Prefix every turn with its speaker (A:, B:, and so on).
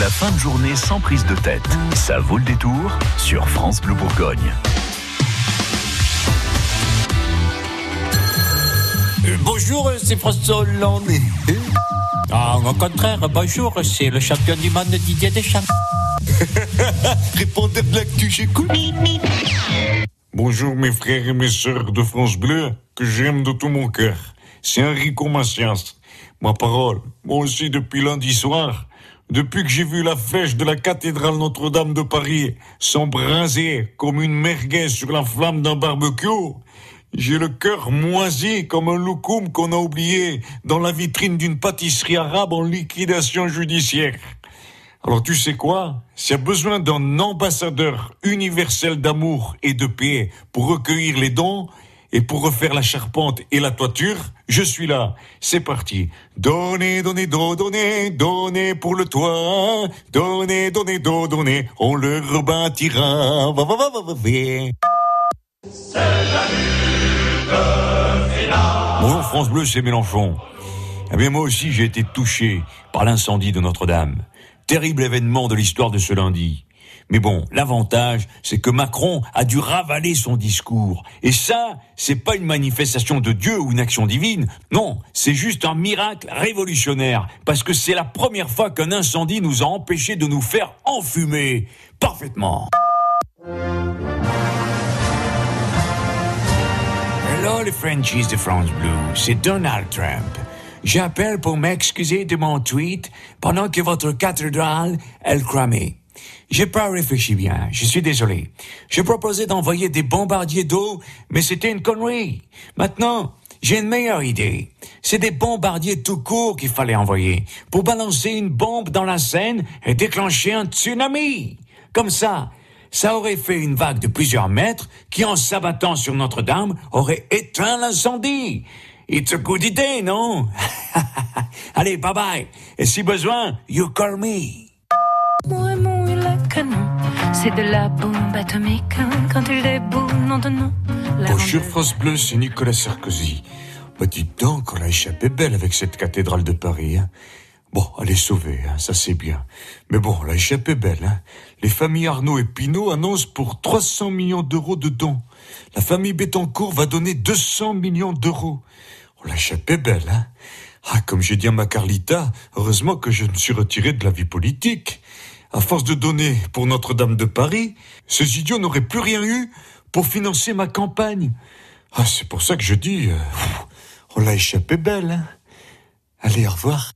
A: La fin de journée sans prise de tête. Ça vaut le détour sur France Bleu Bourgogne.
B: Euh, bonjour, c'est François Hollande. Ah, au contraire, bonjour, c'est le champion du monde Didier Deschamps.
C: Répondez de l'actu, j'écoute. Bonjour mes frères et mes sœurs de France Bleu, que j'aime de tout mon cœur. C'est Enrico Macias. Ma parole, moi aussi depuis lundi soir, depuis que j'ai vu la flèche de la cathédrale Notre-Dame de Paris s'embraser comme une merguez sur la flamme d'un barbecue, j'ai le cœur moisi comme un loukoum qu'on a oublié dans la vitrine d'une pâtisserie arabe en liquidation judiciaire. Alors tu sais quoi? S'il y a besoin d'un ambassadeur universel d'amour et de paix pour recueillir les dons et pour refaire la charpente et la toiture, je suis là. C'est parti. Donnez, donnez, do, donnez, donnez pour le toit. Donnez, donnez, do, donnez, on le rebâtira. Va, va, va, va, va, Bonjour France Bleu, c'est Mélenchon. Eh bien moi aussi j'ai été touché par l'incendie de Notre-Dame. Terrible événement de l'histoire de ce lundi. Mais bon, l'avantage, c'est que Macron a dû ravaler son discours. Et ça, c'est pas une manifestation de Dieu ou une action divine. Non, c'est juste un miracle révolutionnaire. Parce que c'est la première fois qu'un incendie nous a empêchés de nous faire enfumer. Parfaitement. Hello les Frenchies de France Blue, c'est Donald Trump. J'appelle pour m'excuser de mon tweet pendant que votre cathédrale, elle cramait. J'ai pas réfléchi bien, je suis désolé. Je proposais d'envoyer des bombardiers d'eau, mais c'était une connerie. Maintenant, j'ai une meilleure idée. C'est des bombardiers tout court qu'il fallait envoyer pour balancer une bombe dans la Seine et déclencher un tsunami. Comme ça, ça aurait fait une vague de plusieurs mètres qui, en s'abattant sur Notre-Dame, aurait éteint l'incendie. It's a good idea, non? Allez, bye bye. Et si besoin, you call me.
D: Canon. C'est de la bombe atomique hein, quand il déboule, non de non. La
C: Bonjour France Bleu, c'est Nicolas Sarkozy. Bah dites donc, on a échappé belle avec cette cathédrale de Paris. Hein. Bon, elle est sauvée, hein, ça c'est bien. Mais bon, on a échappé belle. Hein. Les familles Arnaud et Pinault annoncent pour 300 millions d'euros de dons. La famille Bettencourt va donner 200 millions d'euros. On l'a échappé belle. Hein. Ah, comme j'ai dit à ma Carlita, heureusement que je me suis retiré de la vie politique. À force de donner pour Notre-Dame de Paris, ces idiots n'auraient plus rien eu pour financer ma campagne. Ah, c'est pour ça que je dis, euh, on l'a échappé belle. Hein. Allez, au revoir.